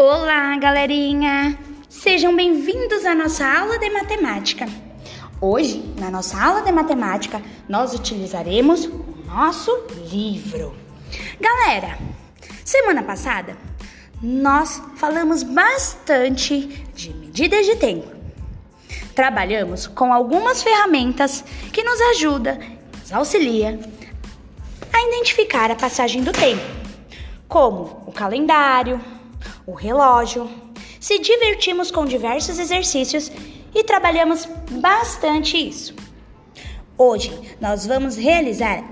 Olá, galerinha! Sejam bem-vindos à nossa aula de matemática. Hoje, na nossa aula de matemática, nós utilizaremos o nosso livro. Galera, semana passada nós falamos bastante de medidas de tempo. Trabalhamos com algumas ferramentas que nos ajudam, nos auxilia a identificar a passagem do tempo, como o calendário, o relógio. Se divertimos com diversos exercícios e trabalhamos bastante isso. Hoje nós vamos realizar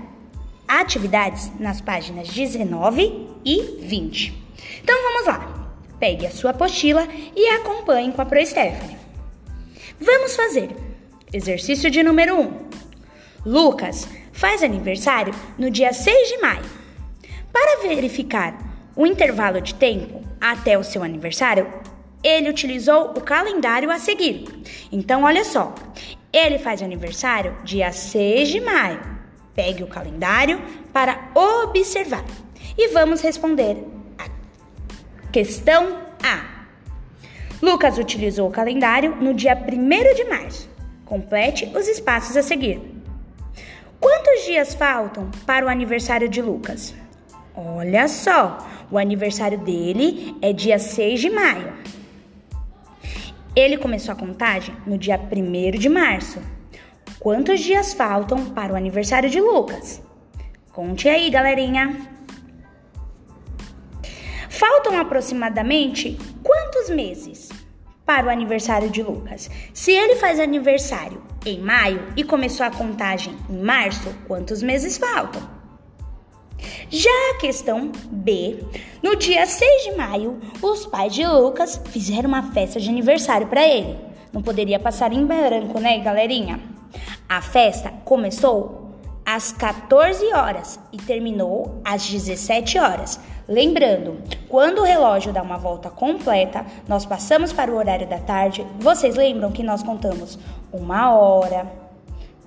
atividades nas páginas 19 e 20. Então vamos lá. Pegue a sua apostila e acompanhe com a Pro Stephanie. Vamos fazer exercício de número 1. Lucas faz aniversário no dia 6 de maio. Para verificar o intervalo de tempo até o seu aniversário, ele utilizou o calendário a seguir. Então, olha só, ele faz aniversário dia 6 de maio. Pegue o calendário para observar e vamos responder a questão A. Lucas utilizou o calendário no dia 1 de março. Complete os espaços a seguir. Quantos dias faltam para o aniversário de Lucas? Olha só, o aniversário dele é dia 6 de maio. Ele começou a contagem no dia 1 de março. Quantos dias faltam para o aniversário de Lucas? Conte aí, galerinha. Faltam aproximadamente quantos meses para o aniversário de Lucas? Se ele faz aniversário em maio e começou a contagem em março, quantos meses faltam? Já a questão B, no dia 6 de maio, os pais de Lucas fizeram uma festa de aniversário para ele. Não poderia passar em branco, né, galerinha? A festa começou às 14 horas e terminou às 17 horas. Lembrando, quando o relógio dá uma volta completa, nós passamos para o horário da tarde. Vocês lembram que nós contamos uma hora,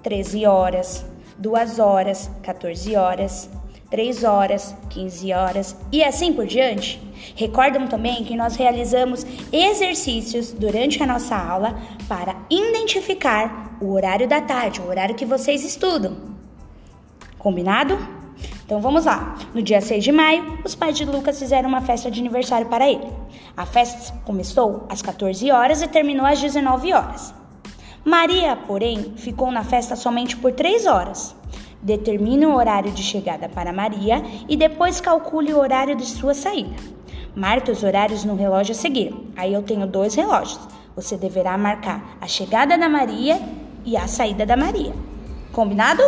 13 horas, 2 horas, 14 horas, 3 horas, 15 horas e assim por diante? Recordam também que nós realizamos exercícios durante a nossa aula para identificar o horário da tarde, o horário que vocês estudam. Combinado? Então vamos lá. No dia 6 de maio, os pais de Lucas fizeram uma festa de aniversário para ele. A festa começou às 14 horas e terminou às 19 horas. Maria, porém, ficou na festa somente por 3 horas. Determine o horário de chegada para Maria e depois calcule o horário de sua saída. Marque os horários no relógio a seguir. Aí eu tenho dois relógios. Você deverá marcar a chegada da Maria e a saída da Maria. Combinado?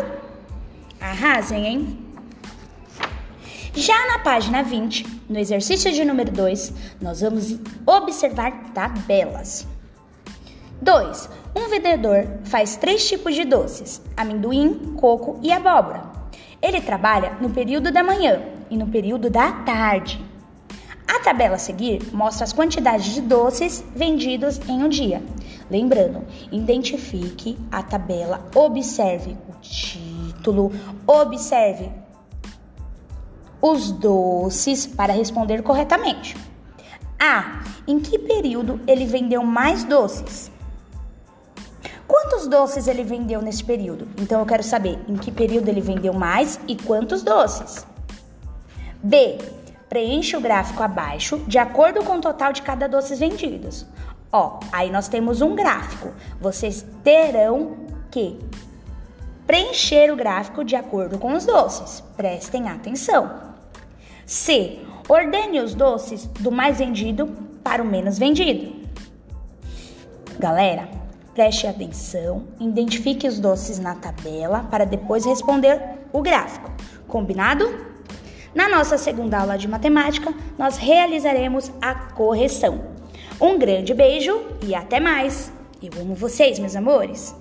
Arrasem, hein? Já na página 20, no exercício de número 2, nós vamos observar tabelas. 2. Um vendedor faz três tipos de doces: amendoim, coco e abóbora. Ele trabalha no período da manhã e no período da tarde. A tabela a seguir mostra as quantidades de doces vendidos em um dia. Lembrando, identifique a tabela, observe o título, observe os doces para responder corretamente. A. Em que período ele vendeu mais doces? Quantos doces ele vendeu nesse período? Então eu quero saber em que período ele vendeu mais e quantos doces. B. Preencha o gráfico abaixo de acordo com o total de cada doces vendidos. Ó, aí nós temos um gráfico. Vocês terão que preencher o gráfico de acordo com os doces. Prestem atenção. C. Ordene os doces do mais vendido para o menos vendido. Galera, Preste atenção, identifique os doces na tabela para depois responder o gráfico. Combinado? Na nossa segunda aula de matemática, nós realizaremos a correção. Um grande beijo e até mais! Eu amo vocês, meus amores!